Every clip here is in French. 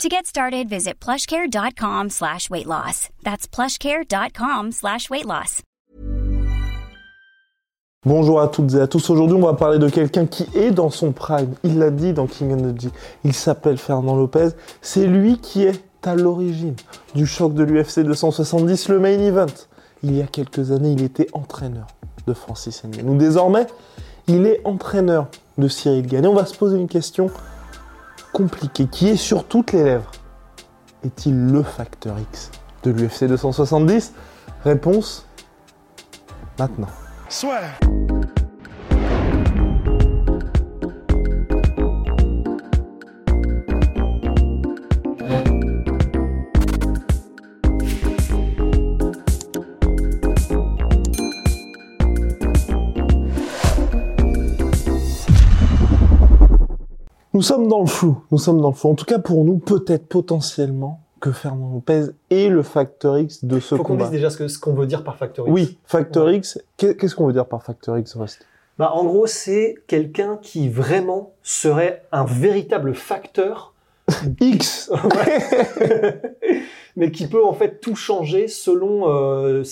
To get started, visit plushcare.com slash weight loss. That's plushcare.com slash weight loss. Bonjour à toutes et à tous. Aujourd'hui, on va parler de quelqu'un qui est dans son prime. Il l'a dit dans King Energy. Il s'appelle Fernand Lopez. C'est lui qui est à l'origine du choc de l'UFC 270, le main event. Il y a quelques années, il était entraîneur de Francis Ngannou. Désormais, il est entraîneur de Cyril Gagné. On va se poser une question compliquée qui est sur toutes les lèvres. Est-il le facteur X de l'UFC 270 Réponse maintenant. Nous sommes dans le flou, nous sommes dans le flou. En tout cas pour nous, peut-être potentiellement que Fernand Lopez est le facteur X de ce Faut qu'on combat. dise déjà ce que- ce qu'on veut dire par factor X. Oui, facteur X, qu'est- qu'est-ce qu'on veut dire par facteur X, Rust? Bah, en gros, c'est quelqu'un qui vraiment serait un véritable facteur, X mais qui peut en fait tout changer selon. euh,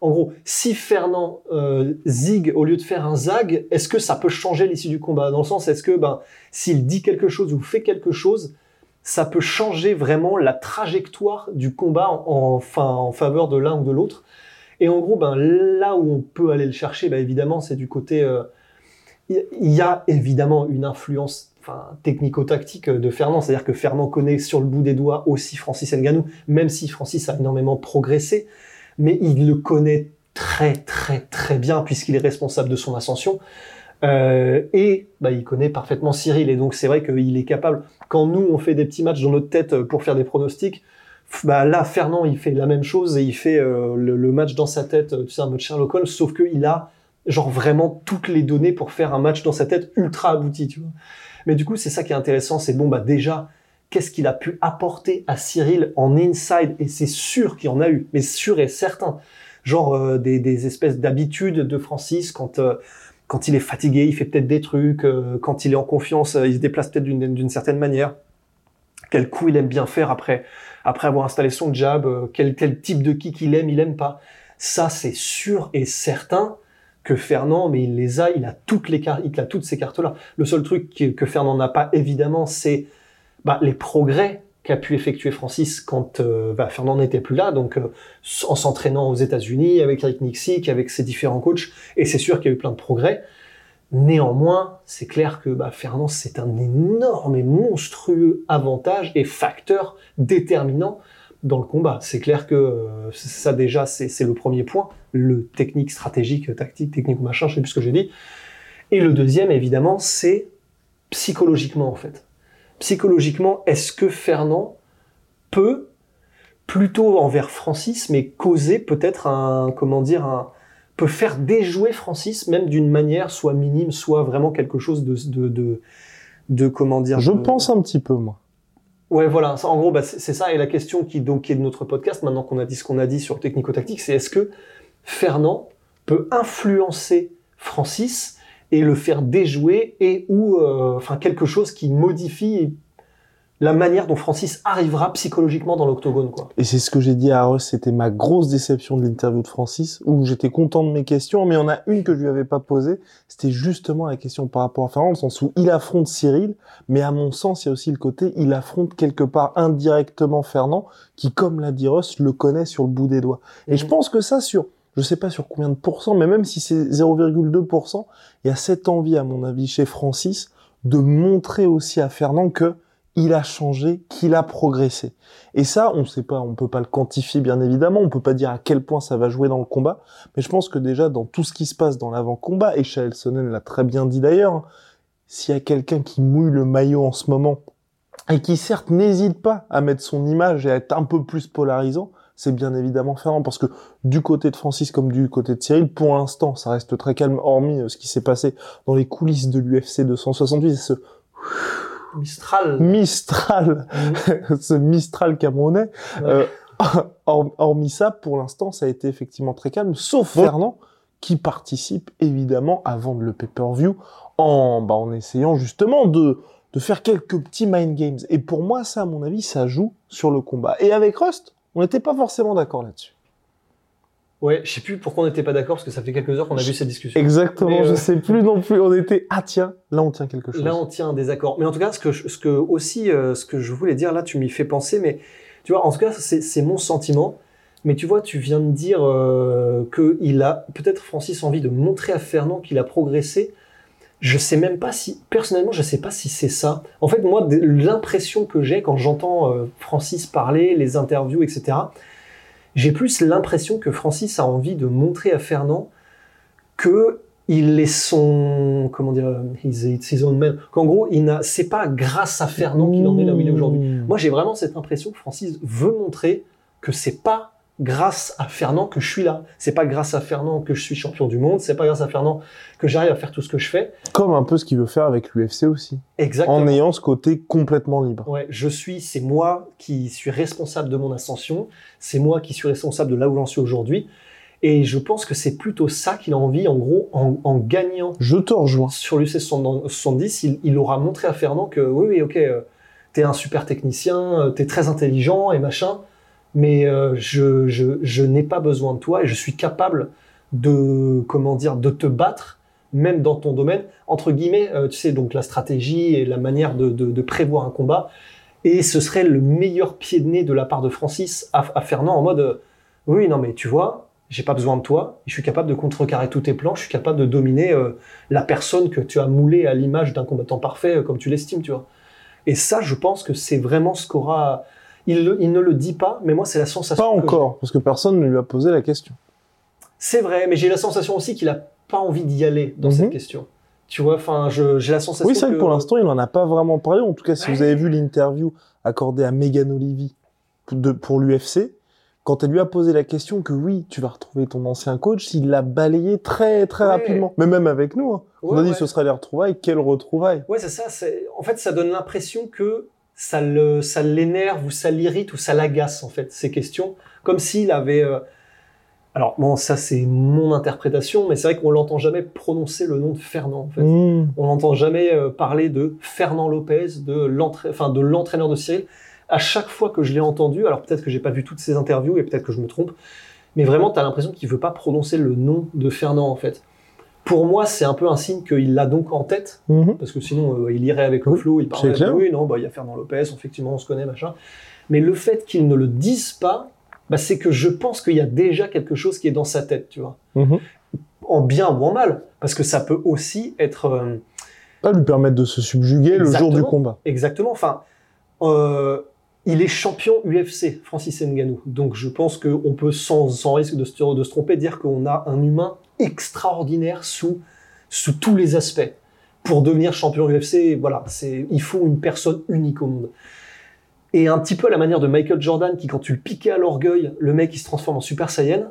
en gros, si Fernand euh, zig au lieu de faire un zag, est-ce que ça peut changer l'issue du combat? Dans le sens, est-ce que ben, s'il dit quelque chose ou fait quelque chose, ça peut changer vraiment la trajectoire du combat en, faveur de l'un ou de l'autre? Et en gros, ben, là où on peut aller le chercher, ben, évidemment, c'est du côté... euh, Il y a évidemment une influence technico-tactique de Fernand, c'est-à-dire que Fernand connaît sur le bout des doigts aussi Francis Ngannou, même si Francis a énormément progressé, mais il le connaît très très très bien puisqu'il est responsable de son ascension. Euh, et bah, il connaît parfaitement Cyril, et donc c'est vrai qu'il est capable, quand nous on fait des petits matchs dans notre tête pour faire des pronostics, bah là Fernand il fait la même chose et il fait euh, le, le match dans sa tête, tu sais un mode Sherlock Holmes, sauf qu'il a genre vraiment toutes les données pour faire un match dans sa tête ultra abouti, tu vois. Mais du coup c'est ça qui est intéressant, c'est bon bah déjà qu'est-ce qu'il a pu apporter à Cyril en inside et c'est sûr qu'il y en a eu, mais sûr et certain, genre euh, des, des espèces d'habitudes de Francis quand euh, quand il est fatigué, il fait peut-être des trucs. euh, quand il est en confiance, euh, il se déplace peut-être d'une certaine manière. Quel coup il aime bien faire après après avoir installé son jab. euh, quel quel type de kick il aime, il aime pas. Ça c'est sûr et certain que Fernand, mais il les a, il a toutes les il a toutes ces cartes là. Le seul truc que Fernand n'a pas évidemment, c'est bah, les progrès qu'a pu effectuer Francis quand euh, bah, Fernand n'était plus là, donc euh, en s'entraînant aux États-Unis avec Eric Nixik, avec ses différents coachs, et c'est sûr qu'il y a eu plein de progrès. Néanmoins, c'est clair que bah, Fernand, c'est un énorme et monstrueux avantage et facteur déterminant dans le combat. C'est clair que euh, ça déjà, c'est le premier point, le technique, stratégique, tactique, technique machin, je sais plus ce que j'ai dit. Et le deuxième, évidemment, c'est psychologiquement en fait. Psychologiquement, est-ce que Fernand peut plutôt envers Francis, mais causer peut-être un, comment dire, un, peut faire déjouer Francis même d'une manière soit minime, soit vraiment quelque chose de, de, de, de comment dire. Je de- pense un petit peu, moi. Ouais, voilà. Ça, en gros, bah, c'est ça. Et la question qui donc qui est de notre podcast, maintenant qu'on a dit ce qu'on a dit sur technico-tactique, c'est est-ce que Fernand peut influencer Francis et le faire déjouer et ou euh, enfin quelque chose qui modifie la manière dont Francis arrivera psychologiquement dans l'octogone, quoi. Et c'est ce que j'ai dit à Russ, c'était ma grosse déception de l'interview de Francis, où j'étais content de mes questions, mais il y en a une que je lui avais pas posée, c'était justement la question par rapport à Fernand, dans le sens où il affronte Cyril, mais à mon sens, il y a aussi le côté, il affronte quelque part indirectement Fernand, qui, comme l'a dit Russ, le connaît sur le bout des doigts. Et je Mhm. pense que ça, sur, je sais pas sur combien de pourcents, mais même si c'est 0,2%, il y a cette envie, à mon avis, chez Francis, de montrer aussi à Fernand que il a changé, qu'il a progressé. Et ça, on sait pas, on peut pas le quantifier bien évidemment, on peut pas dire à quel point ça va jouer dans le combat, mais je pense que déjà dans tout ce qui se passe dans l'avant-combat, et Chael Sonnen l'a très bien dit d'ailleurs, s'il y a quelqu'un qui mouille le maillot en ce moment, et qui certes n'hésite pas à mettre son image et à être un peu plus polarisant, c'est bien évidemment Fernand, parce que du côté de Francis comme du côté de Cyril, pour l'instant, ça reste très calme, hormis euh, ce qui s'est passé dans les coulisses de l'UFC 268, ce Mistral. Mistral, Mhm. ce Mistral camerounais. Ouais. Euh, hor- hormis ça, pour l'instant, ça a été effectivement très calme, sauf Fernand, qui participe évidemment à vendre le pay-per-view en, bah, en essayant justement de, de faire quelques petits mind games. Et pour moi, ça, à mon avis, ça joue sur le combat. Et avec Rust, on n'était pas forcément d'accord là-dessus. Ouais, je sais plus pourquoi on n'était pas d'accord parce que ça fait quelques heures qu'on a vu cette discussion. Exactement, Mais, je euh, sais plus non plus. On était, ah tiens, là on tient quelque chose. Là, on tient un désaccord. Mais en tout cas, ce que, je- ce que aussi, euh, ce que je voulais dire là, tu m'y fais penser. Mais tu vois, en tout cas, c'est c'est mon sentiment. Mais tu vois, tu viens de dire euh, que il a peut-être Francis envie de montrer à Fernand qu'il a progressé. Je sais même pas si, personnellement, je sais pas si c'est ça. En fait, moi, l'impression que j'ai quand j'entends euh, Francis parler, les interviews, etc. J'ai plus l'impression que Francis a envie de montrer à Fernand que il est son comment dire he's, it's his own man qu'en gros il n'a c'est pas grâce à Fernand qu'il en est là où il est aujourd'hui Mmh. moi j'ai vraiment cette impression que Francis veut montrer que c'est pas grâce à Fernand que je suis là c'est pas grâce à Fernand que je suis champion du monde c'est pas grâce à Fernand que j'arrive à faire tout ce que je fais Comme un peu ce qu'il veut faire avec l'UFC aussi. exactement En ayant ce côté complètement libre. Ouais, je suis, c'est moi qui suis responsable de mon ascension, c'est moi qui suis responsable de là où j'en suis aujourd'hui. Et je pense que c'est plutôt ça qu'il a envie, en gros, en, en gagnant Je te rejoins. sur l'UC 70, il, il aura montré à Fernand que oui, oui, ok, euh, t'es un super technicien, euh, t'es très intelligent et machin, mais euh, je, je, je n'ai pas besoin de toi et je suis capable de, comment dire, de te battre, même dans ton domaine, entre guillemets, euh, tu sais, donc la stratégie et la manière de, de, prévoir un combat. Et ce serait le meilleur pied de nez de la part de Francis à, Fernand en mode, euh, oui, non, mais tu vois, j'ai pas besoin de toi, je suis capable de contrecarrer tous tes plans, je suis capable de dominer la personne que tu as moulée à l'image d'un combattant parfait, comme tu l'estimes, tu vois. Et ça, je pense que c'est vraiment ce qu'aura. Il, le- il ne le dit pas, mais moi, c'est la sensation. Pas que encore, parce que personne ne lui a posé la question. C'est vrai, mais j'ai la sensation aussi qu'il a pas envie d'y aller dans Mhm. cette question. Tu vois, enfin, j'ai la sensation Oui, c'est vrai que que pour l'instant, il n'en a pas vraiment parlé. En tout cas, si Ouais. vous avez vu l'interview accordée à Megan Olivi pour, de- pour l'UFC, quand elle lui a posé la question que oui, tu vas retrouver ton ancien coach, il l'a balayé très très Ouais. rapidement. Mais même avec nous, hein. on a dit ce sera les retrouvailles. Quelles retrouvailles Ouais, c'est ça. En fait, ça donne l'impression que ça le, ça l'énerve ou ça l'irrite ou ça l'agace en fait ces questions, comme s'il avait. euh, Alors bon, ça c'est mon interprétation, mais c'est vrai qu'on l'entend jamais prononcer le nom de Fernand. En fait, Mmh. on n'entend jamais euh, parler de Fernand Lopez, de l'entra- enfin de l'entraîneur de Cyril. À chaque fois que je l'ai entendu, alors peut-être que j'ai pas vu toutes ces interviews et peut-être que je me trompe, mais vraiment, tu as l'impression qu'il veut pas prononcer le nom de Fernand en fait. Pour moi, c'est un peu un signe qu'il l'a donc en tête, Mhm. parce que sinon euh, il irait avec le Oui, flow, il parlerait de oui, non, bah il y a Fernand Lopez, effectivement on se connaît, machin. Mais le fait qu'il ne le dise pas, bah, c'est que je pense qu'il y a déjà quelque chose qui est dans sa tête, tu vois. Mhm. En bien ou en mal, parce que ça peut aussi être euh, Pas lui permettre de se subjuguer le jour du combat. exactement. Enfin, euh, il est champion UFC, Francis Ngannou. Donc je pense qu'on peut sans, risque de se, de tromper dire qu'on a un humain extraordinaire sous tous les aspects. Pour devenir champion UFC, voilà, il faut une personne unique au monde. Et un petit peu à la manière de Michael Jordan, qui quand tu le piquais à l'orgueil, le mec il se transforme en Super Saiyan.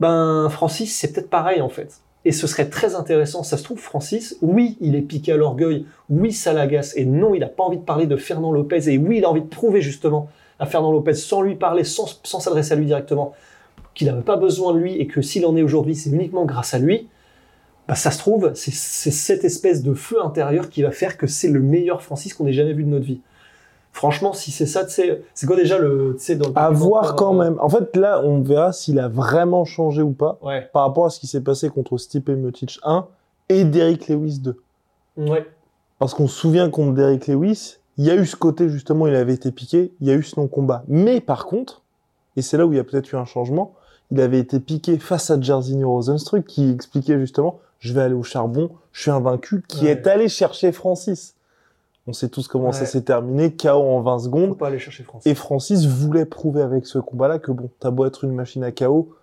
Ben Francis, c'est peut-être pareil en fait. Et ce serait très intéressant. Ça se trouve, Francis, oui, il est piqué à l'orgueil, oui, ça l'agace, et non, il n'a pas envie de parler de Fernand Lopez, et oui, il a envie de prouver justement à Fernand Lopez, sans lui parler, sans, s'adresser à lui directement, qu'il n'avait pas besoin de lui, et que s'il en est aujourd'hui, c'est uniquement grâce à lui. Bah, ça se trouve, c'est cette espèce de feu intérieur qui va faire que c'est le meilleur Francis qu'on ait jamais vu de notre vie. Franchement, si c'est ça, c'est quoi déjà le, dans le À voir quand même. En fait, là, on verra s'il a vraiment changé ou pas Ouais, par rapport à ce qui s'est passé contre Stipe Miocic 1 et Derrick Lewis 2. ouais, Parce qu'on se souvient contre Derrick Lewis, il y a eu ce côté justement, il avait été piqué, il y a eu ce non-combat. Mais par contre, et c'est là où il y a peut-être eu un changement, il avait été piqué face à Jairzinho Rosenstruck qui expliquait justement, je vais aller au charbon, je suis invaincu, qui Ouais. est allé chercher Francis. On sait tous comment ça s'est terminé, KO en 20 faut secondes. pas aller chercher Francis. Et Francis voulait prouver avec ce combat-là que bon, t'as beau être une machine à KO,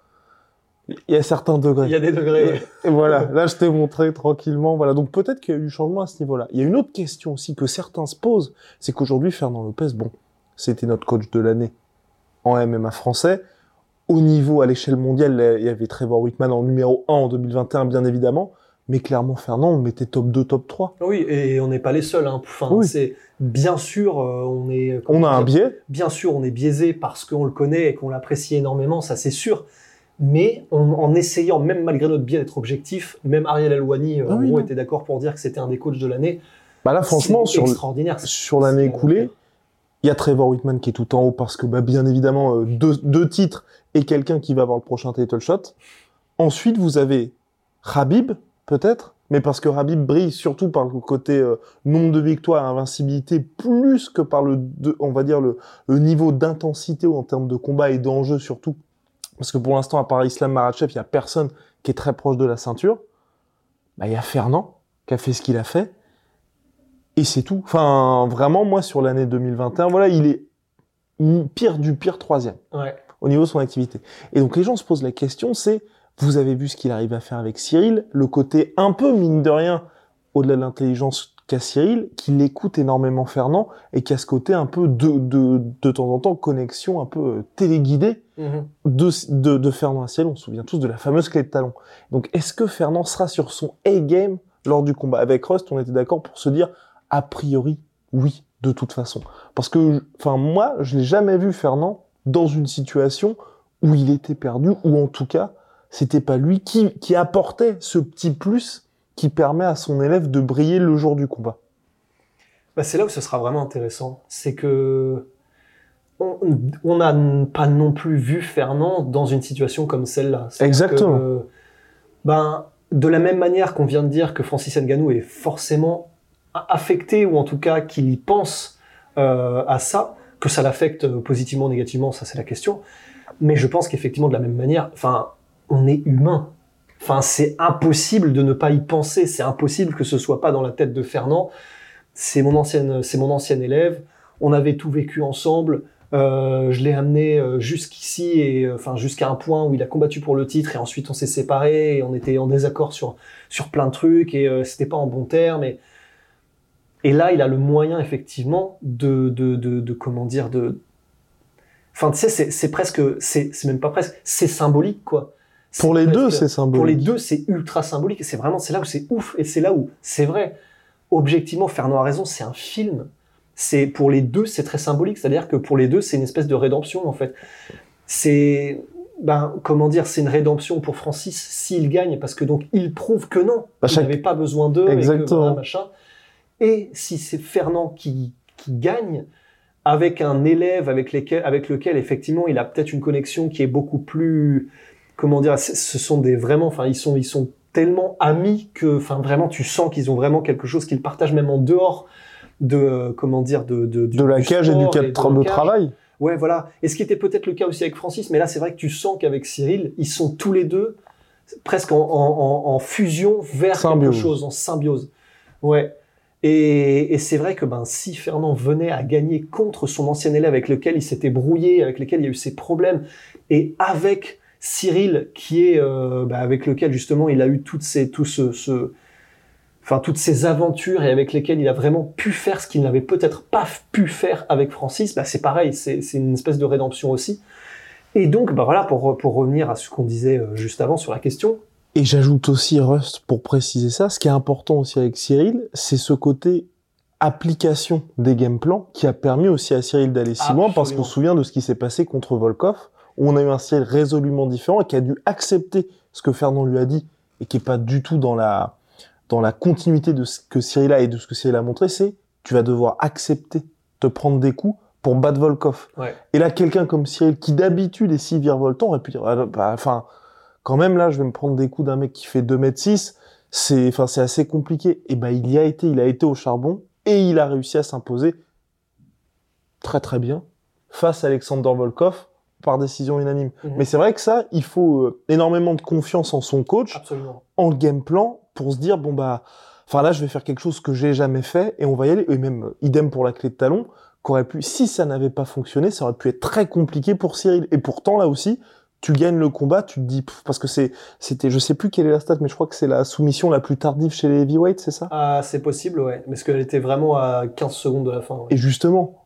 il y a certains degrés. Il y a des degrés. Et voilà, là je t'ai montré tranquillement. Voilà, donc peut-être qu'il y a eu changement à ce niveau-là. Il y a une autre question aussi que certains se posent, c'est qu'aujourd'hui Fernand Lopez, bon, c'était notre coach de l'année en MMA français. au niveau à l'échelle mondiale, il y avait Trevor Whitman en numéro 1 en 2021, bien évidemment. Mais clairement, Fernand, on mettait top 2, top 3. Oui, et on n'est pas les seuls. Hein. Enfin, Oui. c'est bien sûr, euh, on est. On a un biais. Bien sûr, on est biaisé parce qu'on le connaît et qu'on l'apprécie énormément, ça c'est sûr. Mais on- en essayant, même malgré notre biais d'être objectif, même Ariel Alouani euh, Ah oui, était d'accord pour dire que c'était un des coachs de l'année. Bah là, franchement, C'est sur, extraordinaire. sur l'année écoulée, il y a Trevor Whitman qui est tout en haut parce que, bah, bien évidemment, euh, deux, deux titres et quelqu'un qui va avoir le prochain title shot. Ensuite, vous avez Habib, peut-être, mais parce que Habib brille surtout par le côté euh, nombre de victoires, invincibilité, plus que par le, de- on va dire, le, le niveau d'intensité en termes de combat et d'enjeu surtout. Parce que pour l'instant, à part Islam Makhachev, il y a personne qui est très proche de la ceinture. Bah, il y a Fernand qui a fait ce qu'il a fait. Et c'est tout. Enfin, vraiment, moi, sur l'année 2021, voilà, il est pire du pire troisième Ouais. au niveau de son activité. Et donc, les gens se posent la question, c'est, vous avez vu ce qu'il arrive à faire avec Cyril, le côté un peu, mine de rien, au-delà de l'intelligence qu'a Cyril, qui l'écoute énormément Fernand, et qui a ce côté un peu de, de, de temps en temps, connexion un peu euh, téléguidée, Mhm. de, de, de Fernand à Ciel, on se souvient tous de la fameuse clé de talon. Donc, est-ce que Fernand sera sur son A-game lors du combat Avec Rust, on était d'accord pour se dire, a priori, oui, de toute façon. Parce que, enfin, moi, je l'ai jamais vu Fernand dans une situation où il était perdu, ou en tout cas, c'était pas lui qui, qui apportait ce petit plus qui permet à son élève de briller le jour du combat. Bah, c'est là où ce sera vraiment intéressant. C'est que on n'a pas non plus vu Fernand dans une situation comme celle-là. Exactement. que, ben, de la même manière qu'on vient de dire que Francis Ngannou est forcément affecté, ou en tout cas qu'il y pense euh, à ça, que ça l'affecte euh, positivement ou négativement, ça c'est la question. Mais je pense qu'effectivement, de la même manière, enfin, on est humain. Enfin, c'est impossible de ne pas y penser. C'est impossible que ce soit pas dans la tête de Fernand. C'est mon ancienne, c'est mon ancien élève. On avait tout vécu ensemble. Euh, je l'ai amené euh, jusqu'ici et euh, enfin jusqu'à un point où il a combattu pour le titre et ensuite on s'est séparés et on était en désaccord sur sur plein de trucs et euh, c'était pas en bon terme et là il a le moyen effectivement de de de, comment dire de enfin tu sais c'est presque c'est même pas presque c'est symbolique quoi Pour les deux, c'est symbolique. pour les deux, c'est ultra symbolique. et C'est vraiment, c'est là où c'est ouf. Et c'est là où, c'est vrai, objectivement, Fernand a raison, c'est un film. C'est, pour les deux, c'est très symbolique. C'est-à-dire que pour les deux, c'est une espèce de rédemption, en fait. C'est, ben, comment dire, c'est une rédemption pour Francis s'il gagne, parce que donc, il prouve que non. Bah, il n'avait pas besoin d'eux, et que Exactement. voilà, machin. Et si c'est Fernand qui, qui gagne, avec un élève avec, lesquels, avec lequel, effectivement, il a peut-être une connexion qui est beaucoup plus, comment dire, ce sont des vraiment, enfin, ils sont, ils sont tellement amis que, enfin, vraiment, tu sens qu'ils ont vraiment quelque chose qu'ils partagent même en dehors de, euh, comment dire, de, de, du- De la cage et du cadre de travail. Ouais, voilà. Et ce qui était peut-être le cas aussi avec Francis, mais là, c'est vrai que tu sens qu'avec Cyril, ils sont tous les deux presque en, en, en- en fusion vers Symbiose. quelque chose, en symbiose. Ouais. Et, et c'est vrai que ben, si Fernand venait à gagner contre son ancien élève avec lequel il s'était brouillé, avec lequel il y a eu ses problèmes, et avec Cyril, qui est euh, bah, avec lequel justement il a eu toutes ces, tout ce, ce- enfin toutes ces aventures et avec lesquelles il a vraiment pu faire ce qu'il n'avait peut-être pas pu faire avec Francis, bah, c'est pareil, c'est une espèce de rédemption aussi. Et donc, bah voilà, pour, pour revenir à ce qu'on disait euh, juste avant sur la question, Et j'ajoute aussi, Rust, pour préciser ça, ce qui est important aussi avec Cyril, c'est ce côté application des game plans qui a permis aussi à Cyril d'aller si loin, parce qu'on se souvient de ce qui s'est passé contre Volkov, on a eu un Cyril résolument différent et qui a dû accepter ce que Fernand lui a dit et qui est pas du tout dans la, dans la continuité de ce que Cyril a et de ce que Cyril a montré, c'est tu vas devoir accepter de prendre des coups pour battre Volkov. Ouais. Et là, quelqu'un comme Cyril, qui d'habitude est si virevoltant, aurait pu dire, ah, bah, enfin, quand même, là, je vais me prendre des coups d'un mec qui fait 2 mètres 6, c'est, enfin, c'est assez compliqué. Et ben, il y a été, il a été au charbon, et il a réussi à s'imposer très très bien face à Alexander Volkov par décision unanime. Mhm. Mais c'est vrai que ça, il faut euh, énormément de confiance en son coach, absolument. en game plan, pour se dire, bon bah, enfin là, je vais faire quelque chose que j'ai jamais fait, et on va y aller. Et même, euh, idem pour la clé de talon, qu'aurait pu, si ça n'avait pas fonctionné, ça aurait pu être très compliqué pour Cyril. Et pourtant, là aussi, tu gagnes le combat, tu te dis, pff, parce que c'est, c'était, je sais plus quelle est la stat, mais je crois que c'est la soumission la plus tardive chez les heavyweights, c'est ça? Ah, c'est possible, ouais. Parce qu'elle était vraiment à 15 secondes de la fin. ouais. Et justement,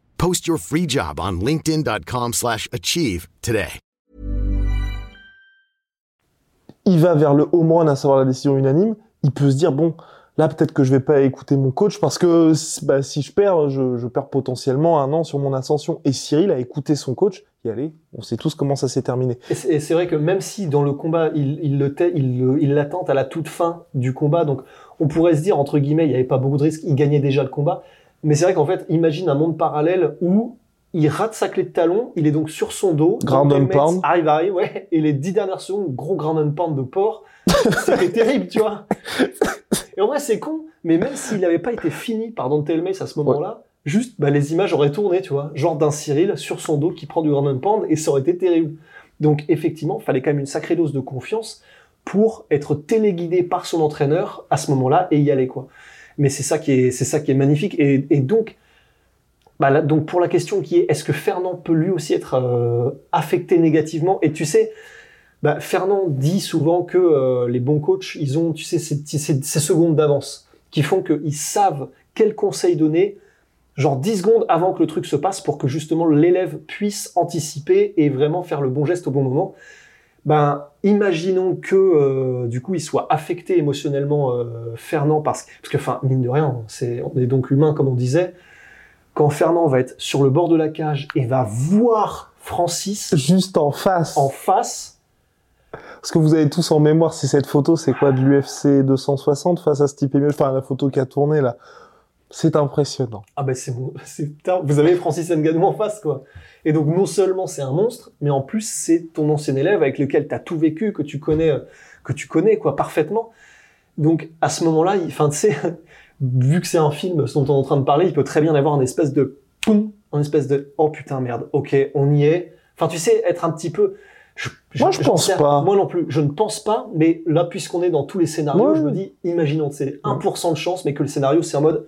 Post your free job on linkedin.com/achieve slash achieve today. il va vers le home run, à savoir la décision unanime, il peut se dire bon, là peut-être que je vais pas écouter mon coach parce que bah, si je perds, je, je perds potentiellement un an sur mon ascension. Et Cyril a écouté son coach. Et allez, on sait tous comment ça s'est terminé. Et c'est vrai que même si dans le combat, il, il le- il l'attente à la toute fin du combat, donc on pourrait se dire, entre guillemets, il n'y avait pas beaucoup de risques, il gagnait déjà le combat. Mais c'est vrai qu'en fait, imagine un monde parallèle où il rate sa clé de talon, il est donc sur son dos. Ground and pound. Arrive, arrive, ouais. Et les dix dernières secondes, gros ground and pound de porc. C'était terrible, tu vois. Et en vrai, c'est con, mais même s'il n'avait pas été fini par Dante Mace à ce moment-là, juste, bah, les images auraient tourné, tu vois. Genre d'un Cyril sur son dos qui prend du ground and pound et ça aurait été terrible. Donc, effectivement, il fallait quand même une sacrée dose de confiance pour être téléguidé par son entraîneur à ce moment-là et y aller, quoi. Mais c'est ça qui est, c'est ça qui est magnifique. Et, donc, bah donc pour la question qui est, est-ce que Fernand peut lui aussi être euh, affecté négativement? Et tu sais, bah, Fernand dit souvent que euh, les bons coachs, ils ont, tu sais, ces, ces, ces secondes d'avance qui font qu'ils savent quel conseil donner, genre 10 secondes avant que le truc se passe pour que justement l'élève puisse anticiper et vraiment faire le bon geste au bon moment. Ben, imaginons que euh, du coup il soit affecté émotionnellement euh, Fernand parce, parce que enfin mine de rien c'est on est donc humain comme on disait quand Fernand va être sur le bord de la cage et va voir Francis Juste en face. en face Parce que vous avez tous en mémoire, c'est cette photo, c'est quoi de l'UFC 260 face à Stipe Miocic, enfin la photo qui a tourné là. C'est impressionnant. Ah ben c'est bon, c'est vous avez Francis Ngannou en face quoi. Et donc non seulement c'est un monstre, mais en plus c'est ton ancien élève avec lequel tu as tout vécu, que tu connais, que tu connais quoi parfaitement. Donc à ce moment-là, enfin tu sais, vu que c'est un film dont on est en train de parler, il peut très bien avoir une espèce de poum, une espèce de oh putain merde, ok on y est. Enfin tu sais être un petit peu. Je, Moi, je pense sais- pas. Moi non plus, je ne pense pas. Mais là puisqu'on est dans tous les scénarios, Ouais. je me dis, imaginons c'est 1% de chance, mais que le scénario c'est en mode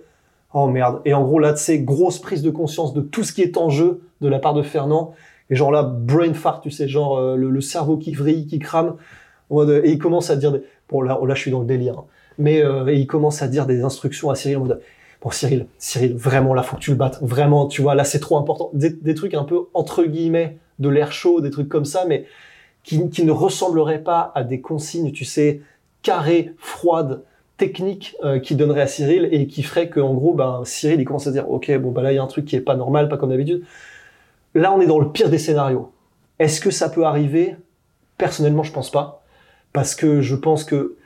Oh merde. Et en gros, là, tu grosse prise de conscience de tout ce qui est en jeu de la part de Fernand. Et genre là, brain fart, tu sais, genre euh, le, cerveau qui vrille, qui crame. Mode, et il commence à dire... Des... Bon, là, là, je suis dans le délire. hein. Mais euh, il commence à dire des instructions à Cyril en mode... Bon, Cyril, Cyril, vraiment, là, faut que tu le battes. Vraiment, tu vois, là, c'est trop important. Des, des trucs un peu, entre guillemets, de l'air chaud, des trucs comme ça, mais qui, qui ne ressembleraient pas à des consignes, tu sais, carrées, froides, technique euh, qui donnerait à Cyril et qui ferait que en gros ben Cyril il commence à dire ok bon bah là il y a un truc qui est pas normal pas comme d'habitude. Là on est dans le pire des scénarios. Est-ce que ça peut arriver? Personnellement je pense pas. Parce que je pense que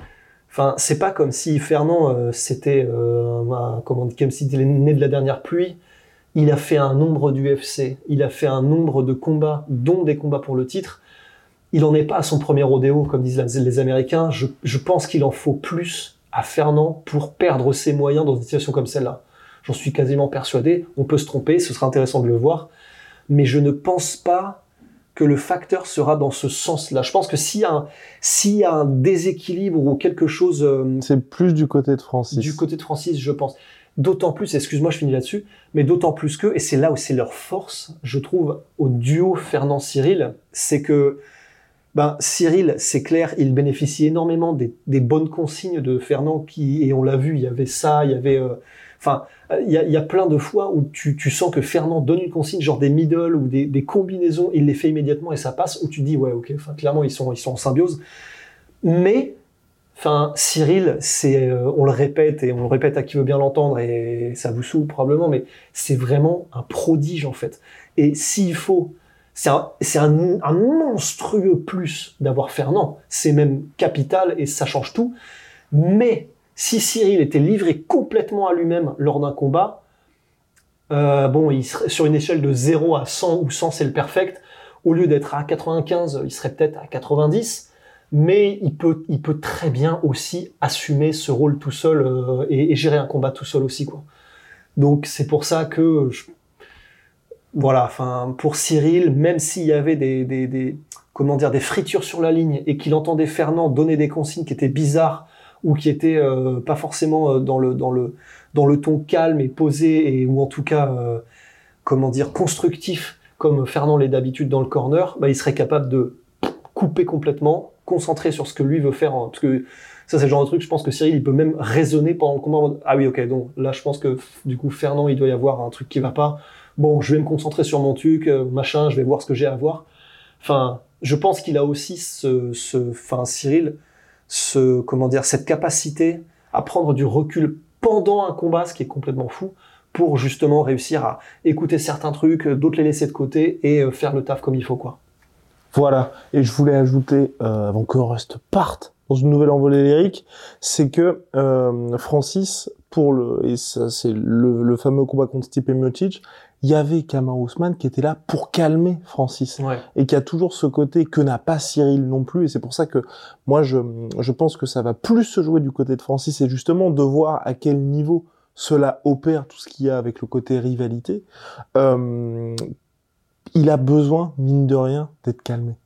enfin c'est pas comme si Fernand euh, c'était euh, un- comment comme s'il était né de la dernière pluie. Il a fait un nombre d'UFC il a fait un nombre de combats dont des combats pour le titre. Il en est pas à son premier rodéo, comme disent les Américains. Je, je pense qu'il en faut plus à Fernand pour perdre ses moyens dans une situation comme celle-là. J'en suis quasiment persuadé. On peut se tromper, ce sera intéressant de le voir. Mais je ne pense pas que le facteur sera dans ce sens-là. Je pense que s'il y, a un- s'il y a un déséquilibre ou quelque chose euh, C'est plus du côté de Francis. du côté de Francis, je pense. D'autant plus, excuse-moi, je finis là-dessus, mais d'autant plus que, et c'est là où c'est leur force, je trouve, au duo Fernand-Cyril, c'est que ben, Cyril, c'est clair, il bénéficie énormément des, bonnes consignes de Fernand, qui, et on l'a vu, il y avait ça, il y avait... euh, Enfin, il y, a, plein de fois où tu, sens que Fernand donne une consigne, genre des middle ou des, combinaisons, il les fait immédiatement et ça passe, où tu dis, ouais, ok, clairement, ils sont, ils sont en symbiose. Mais Enfin, Cyril, c'est, euh, on le répète et on le répète à qui veut bien l'entendre et ça vous saoule probablement, mais c'est vraiment un prodige en fait. Et s'il faut, c'est un, monstrueux plus d'avoir Fernand. C'est même capital et ça change tout. Mais si Cyril était livré complètement à lui-même lors d'un combat, euh, bon, sur une échelle de 0 à 100 où 100 c'est le perfect. Au lieu d'être à 95, il serait peut-être à 90 mais il peut, très bien aussi assumer ce rôle tout seul euh, et, gérer un combat tout seul aussi. Donc c'est pour ça que je- voilà, enfin, pour Cyril, même s'il y avait des, des, des, comment dire, des fritures sur la ligne et qu'il entendait Fernand donner des consignes qui étaient bizarres ou qui étaient euh, pas forcément euh, dans le, dans le, dans le ton calme et posé et ou en tout cas, euh, comment dire, constructif comme Fernand l'est d'habitude dans le corner, bah, il serait capable de couper complètement, concentrer sur ce que lui veut faire. Parce que ça, c'est le genre de truc, je pense que Cyril, il peut même raisonner pendant le combat. Ah oui, ok, donc là, je pense que du coup, Fernand, il doit y avoir un truc qui va pas. Bon, je vais me concentrer sur mon truc, euh, machin, je vais voir ce que j'ai à voir. Enfin, je pense qu'il a aussi ce, ce, enfin, Cyril, ce, comment dire, cette capacité à prendre du recul pendant un combat, ce qui est complètement fou, pour justement réussir à écouter certains trucs, euh, d'autres les laisser de côté et euh, faire le taf comme il faut, quoi. Voilà. Et je voulais ajouter, avant que Rust parte dans une nouvelle envolée lyrique, c'est que Francis, pour le, et ça c'est le, le fameux combat contre Stipe Miocic, il y avait Kamar Ousmane qui était là pour calmer Francis. Ouais. et qui a toujours ce côté que n'a pas Cyril non plus. Et c'est pour ça que moi, je, je pense que ça va plus se jouer du côté de Francis et justement de voir à quel niveau cela opère tout ce qu'il y a avec le côté rivalité. Euh, il a besoin, mine de rien, d'être calmé.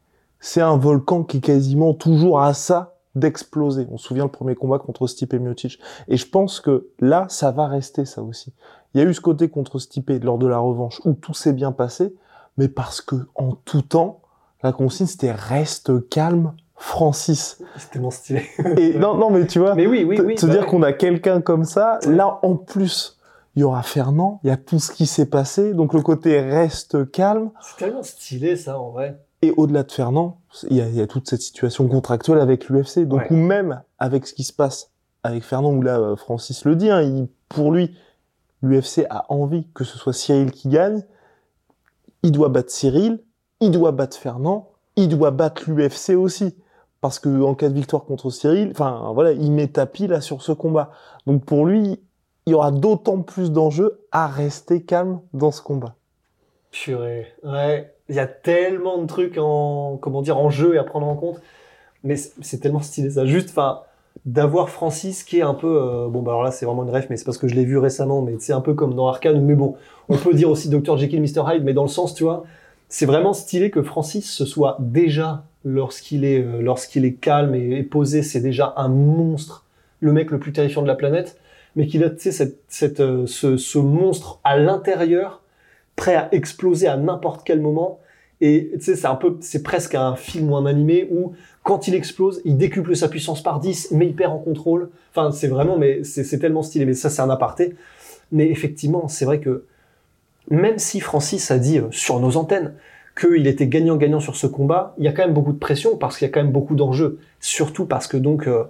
C'est un volcan qui est quasiment toujours à ça d'exploser. On se souvient le premier combat contre Stipe Miocic. Et je pense que là, ça va rester ça aussi. Il y a eu ce côté contre Stipe lors de la revanche où tout s'est bien passé, mais parce que en tout temps, la consigne c'était reste calme, Francis. C'est tellement stylé. Et non, non, mais tu vois, Mais oui, oui, oui. te bah dire ouais. qu'on a quelqu'un comme ça, là en plus, il y aura Fernand, il y a tout ce qui s'est passé, donc le côté reste calme. C'est tellement stylé, ça, en vrai. Et au-delà de Fernand, il y a, il y a toute cette situation contractuelle avec l'UFC. Donc, Ouais. ou même avec ce qui se passe avec Fernand, où là, euh, Francis le dit, hein, il, pour lui, l'UFC a envie que ce soit Cyril qui gagne. Il doit battre Cyril, il doit battre Fernand, il doit battre l'UFC aussi. Parce que en cas de victoire contre Cyril, enfin voilà, il met tapis là sur ce combat. Donc pour lui, il y aura d'autant plus d'enjeux à rester calme dans ce combat. Purée. Ouais. Il y a tellement de trucs en, comment dire, en jeu et à prendre en compte. Mais c'est tellement stylé, ça. Juste, enfin, d'avoir Francis qui est un peu, euh, bon, bah alors là, c'est vraiment une rêve, mais c'est parce que je l'ai vu récemment, mais c'est un peu comme dans Arcane, mais bon, on peut dire aussi Dr. Jekyll, Mr. Hyde, mais dans le sens, tu vois, c'est vraiment stylé que Francis ce soit déjà, lorsqu'il est, euh, lorsqu'il est calme et, posé, c'est déjà un monstre, le mec le plus terrifiant de la planète, mais qu'il a, tu sais, euh, ce monstre à l'intérieur, prêt à exploser à n'importe quel moment. Et c'est un peu, c'est presque un film ou un animé où quand il explose, il décuple sa puissance par 10, mais il perd en contrôle. Enfin, c'est vraiment, mais c'est tellement stylé. Mais ça, c'est un aparté. Mais effectivement, c'est vrai que même si Francis a dit euh, sur nos antennes qu'il était gagnant-gagnant sur ce combat, il y a quand même beaucoup de pression parce qu'il y a quand même beaucoup d'enjeux. Surtout parce que donc euh,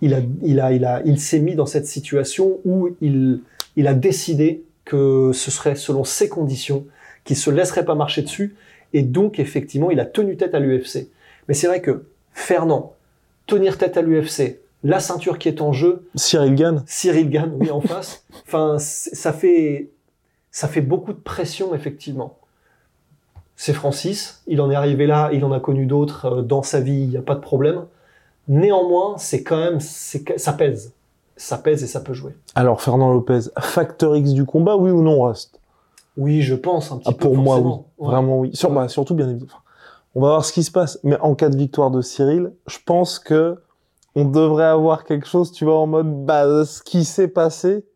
il a, il a, il a, il s'est mis dans cette situation où il, il a décidé que ce serait selon ses conditions, qu'il se laisserait pas marcher dessus, et donc effectivement il a tenu tête à l'UFC. Mais c'est vrai que Fernand, tenir tête à l'UFC, la ceinture qui est en jeu, Cyril gagne. Cyril Gann, oui, en face. Enfin, ça fait, ça fait beaucoup de pression, effectivement. C'est Francis, il en est arrivé là, il en a connu d'autres euh, dans sa vie, il n'y a pas de problème. Néanmoins, c'est quand même, ça pèse. Ça pèse et ça peut jouer. Alors Fernand Lopez, facteur X du combat, oui ou non, Rust Oui, je pense un petit Ah, peu. pour moi, oui. Ouais. Vraiment, oui. Sur, Ouais. bah, surtout, bien évidemment. On va voir ce qui se passe. Mais en cas de victoire de Cyril, je pense que on devrait avoir quelque chose, tu vois, en mode, bah, ce qui s'est passé,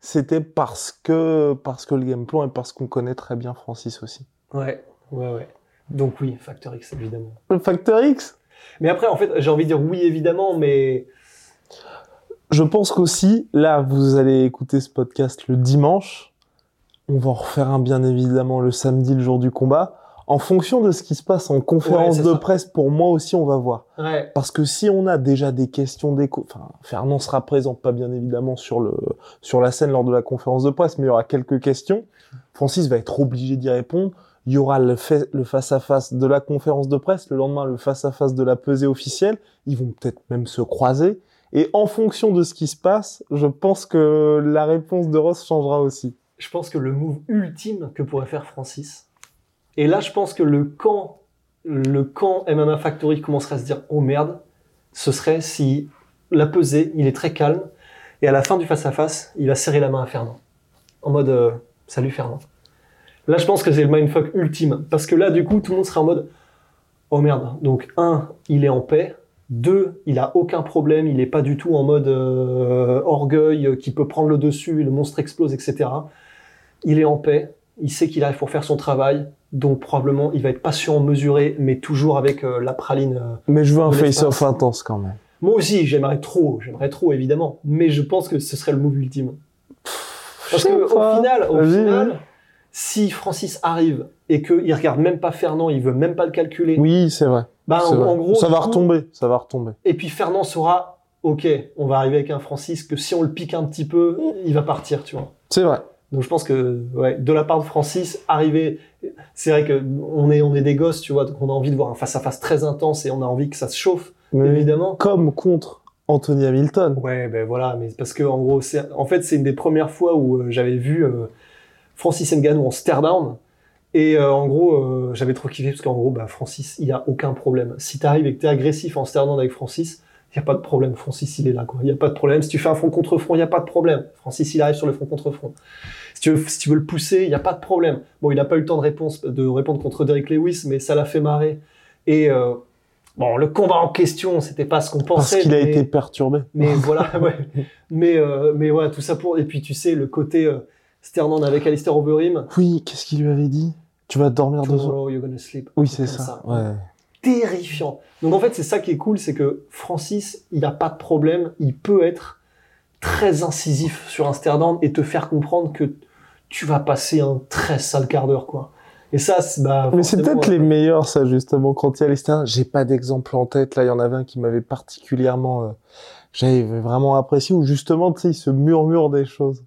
c'était parce que, parce que le game plan et parce qu'on connaît très bien Francis aussi. Ouais, ouais, ouais. Donc oui, Factor X, évidemment. Le facteur X? Mais après, en fait, j'ai envie de dire oui, évidemment, mais Je pense qu'aussi, là, vous allez écouter ce podcast le dimanche. On va en refaire un, bien évidemment, le samedi, le jour du combat. En fonction de ce qui se passe en conférence Ouais, de ça. presse, pour moi aussi, on va voir. ouais, Parce que si on a déjà des questions d'écho, enfin, Fernand sera présent, pas bien évidemment sur le, sur la scène lors de la conférence de presse, mais il y aura quelques questions. Francis va être obligé d'y répondre. Il y aura le fait- le face-à-face de la conférence de presse, le lendemain, le face-à-face de la pesée officielle. Ils vont peut-être même se croiser. Et en fonction de ce qui se passe, je pense que la réponse de Ross changera aussi. Je pense que le move ultime que pourrait faire Francis. Et là, je pense que le camp, le camp MMA Factory commencerait à se dire oh merde, ce serait si la pesée, il est très calme et à la fin du face à face, il va serrer la main à Fernand en mode euh, salut Fernand. Là, je pense que c'est le mindfuck ultime. Parce que là, du coup, tout le monde serait en mode Oh merde. Donc, un, il est en paix. Deux, il a aucun problème. Il n'est pas du tout en mode euh, orgueil euh, qui peut prendre le dessus, le monstre explose, etc. Il est en paix. Il sait qu'il arrive pour faire son travail. Donc, probablement, il va être patient, mesuré, mais toujours avec euh, la praline. euh, Mais je veux un face-off intense quand même. Moi aussi, j'aimerais trop, j'aimerais trop évidemment, mais je pense que ce serait le move ultime. Parce Je sais que au pas. final, au final, si Francis arrive et qu'il regarde même pas Fernand, il veut même pas le calculer, Oui, c'est vrai. bah en, vrai. en gros, ça va coup- retomber, ça va retomber. Et puis Fernand saura, ok, on va arriver avec un Francis que si on le pique un petit peu, il va partir, tu vois. C'est vrai. Donc je pense que ouais, de la part de Francis, arriver, c'est vrai que on est on est des gosses, tu vois, donc on a envie de voir un face à face très intense et on a envie que ça se chauffe, Mais évidemment. comme contre Anthony Hamilton. Ouais, ben voilà, mais parce que en gros, c'est en fait c'est une des premières fois où euh, j'avais vu euh, Francis Ngannou en stare down. Et euh, en gros, j'avais trop kiffé parce qu'en gros, bah, Francis, il y a aucun problème. Si t'arrives et que t'es agressif en stare down avec Francis, il y a pas de problème. Francis, il est là, quoi. Il y a pas de problème. Si tu fais un front contre front, il y a pas de problème. Francis, il arrive sur le front contre front. Si tu veux, si tu veux le pousser, il y a pas de problème. Bon, il a pas eu le temps de, réponse, de répondre contre Derek Lewis, mais ça l'a fait marrer. Et euh, bon, le combat en question, c'était pas ce qu'on Parce pensait. qu'il a été perturbé. mais voilà, ouais. Mais, euh, mais voilà, tout ça pour. Et puis, tu sais, le côté euh, Sternand avec Alistair Overeem. Oui, qu'est-ce qu'il lui avait dit? Tu vas dormir deux heures. Tomorrow you're gonna sleep. Oui, c'est comme ça. Ouais. Terrifiant. Donc, en fait, c'est ça qui est cool, c'est que Francis, il n'a pas de problème. Il peut être très incisif sur down et te faire comprendre que tu vas passer un très sale quart d'heure, quoi. Et ça, c'est bah, Mais c'est peut-être les euh, meilleurs, ça, justement, quand il y a les stars. J'ai pas d'exemple en tête. Là, il y en avait un qui m'avait particulièrement, euh, j'avais vraiment apprécié, où justement, tu sais, il se murmure des choses.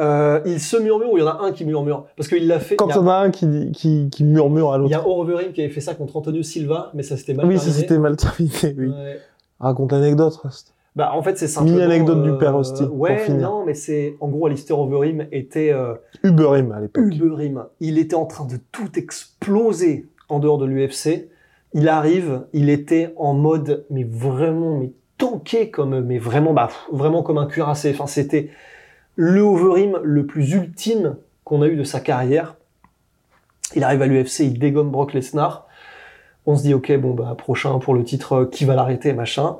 Euh, il se murmure ou il y en a un qui murmure Parce qu'il l'a fait. Quand il y en a un qui, qui, qui murmure à il y l'autre. a Overeem qui avait fait ça contre Antonio Silva, mais ça c'était mal Oui, ça terminé. c'était mal terminé, oui. Ouais. Raconte l'anecdote, Rust. Bah, en fait, c'est simplement... Mini anecdote du père euh, pour Ouais, finir. non, mais c'est... En gros, Alistair Overeem était... Euh, Uberim à l'époque. Uberim. Il était en train de tout exploser en dehors de l'UFC. Il arrive, il était en mode, mais vraiment, mais tanké comme, mais vraiment, bah, vraiment comme un cuirassé. Enfin, c'était le Overeem le plus ultime qu'on a eu de sa carrière. Il arrive à l'UFC, il dégomme Brock Lesnar. On se dit, ok, bon, bah, prochain pour le titre, euh, qui va l'arrêter, machin.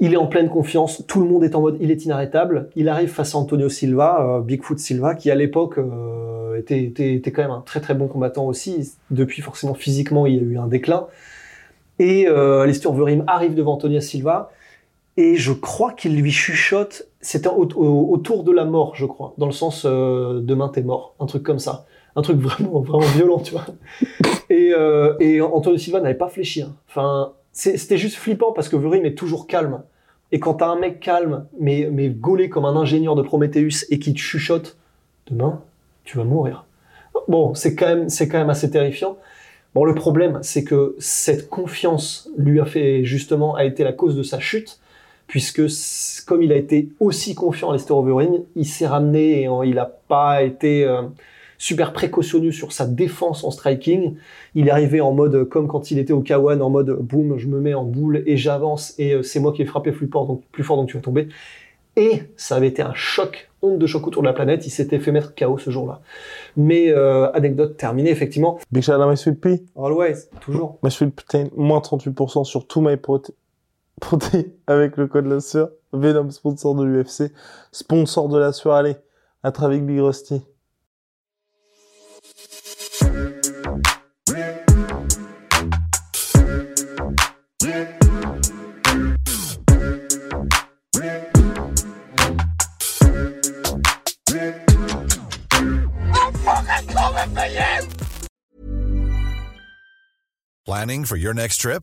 Il est en pleine confiance, tout le monde est en mode, il est inarrêtable. Il arrive face à Antonio Silva, euh, Bigfoot Silva, qui à l'époque euh, était, était, était quand même un très très bon combattant aussi. Depuis, forcément, physiquement, il y a eu un déclin. Et euh, Alistair Overeem arrive devant Antonio Silva, et je crois qu'il lui chuchote, c'était au- au- autour de la mort, je crois, dans le sens euh, demain t'es mort, un truc comme ça. Un truc vraiment, vraiment violent, tu vois. Et, euh, et Antonio Silva n'avait pas fléchi. hein. Enfin, c'était juste flippant parce que Overeem est toujours calme. Et quand t'as un mec calme, mais, mais gaulé comme un ingénieur de Prometheus et qui te chuchote, demain, tu vas mourir. Bon, c'est quand même, c'est quand même assez terrifiant. Bon, le problème, c'est que cette confiance lui a fait, justement, a été la cause de sa chute, puisque comme il a été aussi confiant à Lester Overeem, il s'est ramené et il n'a pas été euh, super précautionneux sur sa défense en striking. Il est arrivé en mode, comme quand il était au K1, en mode, boum, je me mets en boule et j'avance et euh, c'est moi qui ai frappé plus fort, donc, plus fort, donc tu vas tomber. Et ça avait été un choc, onde de choc autour de la planète. Il s'était fait mettre KO ce jour-là. Mais euh, anecdote terminée, effectivement. Big shout out à My Sweet Pea. Always, toujours. My Sweet Protein, moins 38% sur tout My Prote- Protein avec le code la sueur. Venom, sponsor de l'UFC. Sponsor de la sueur, allez. À travers Big Rusty. Planning for your next trip?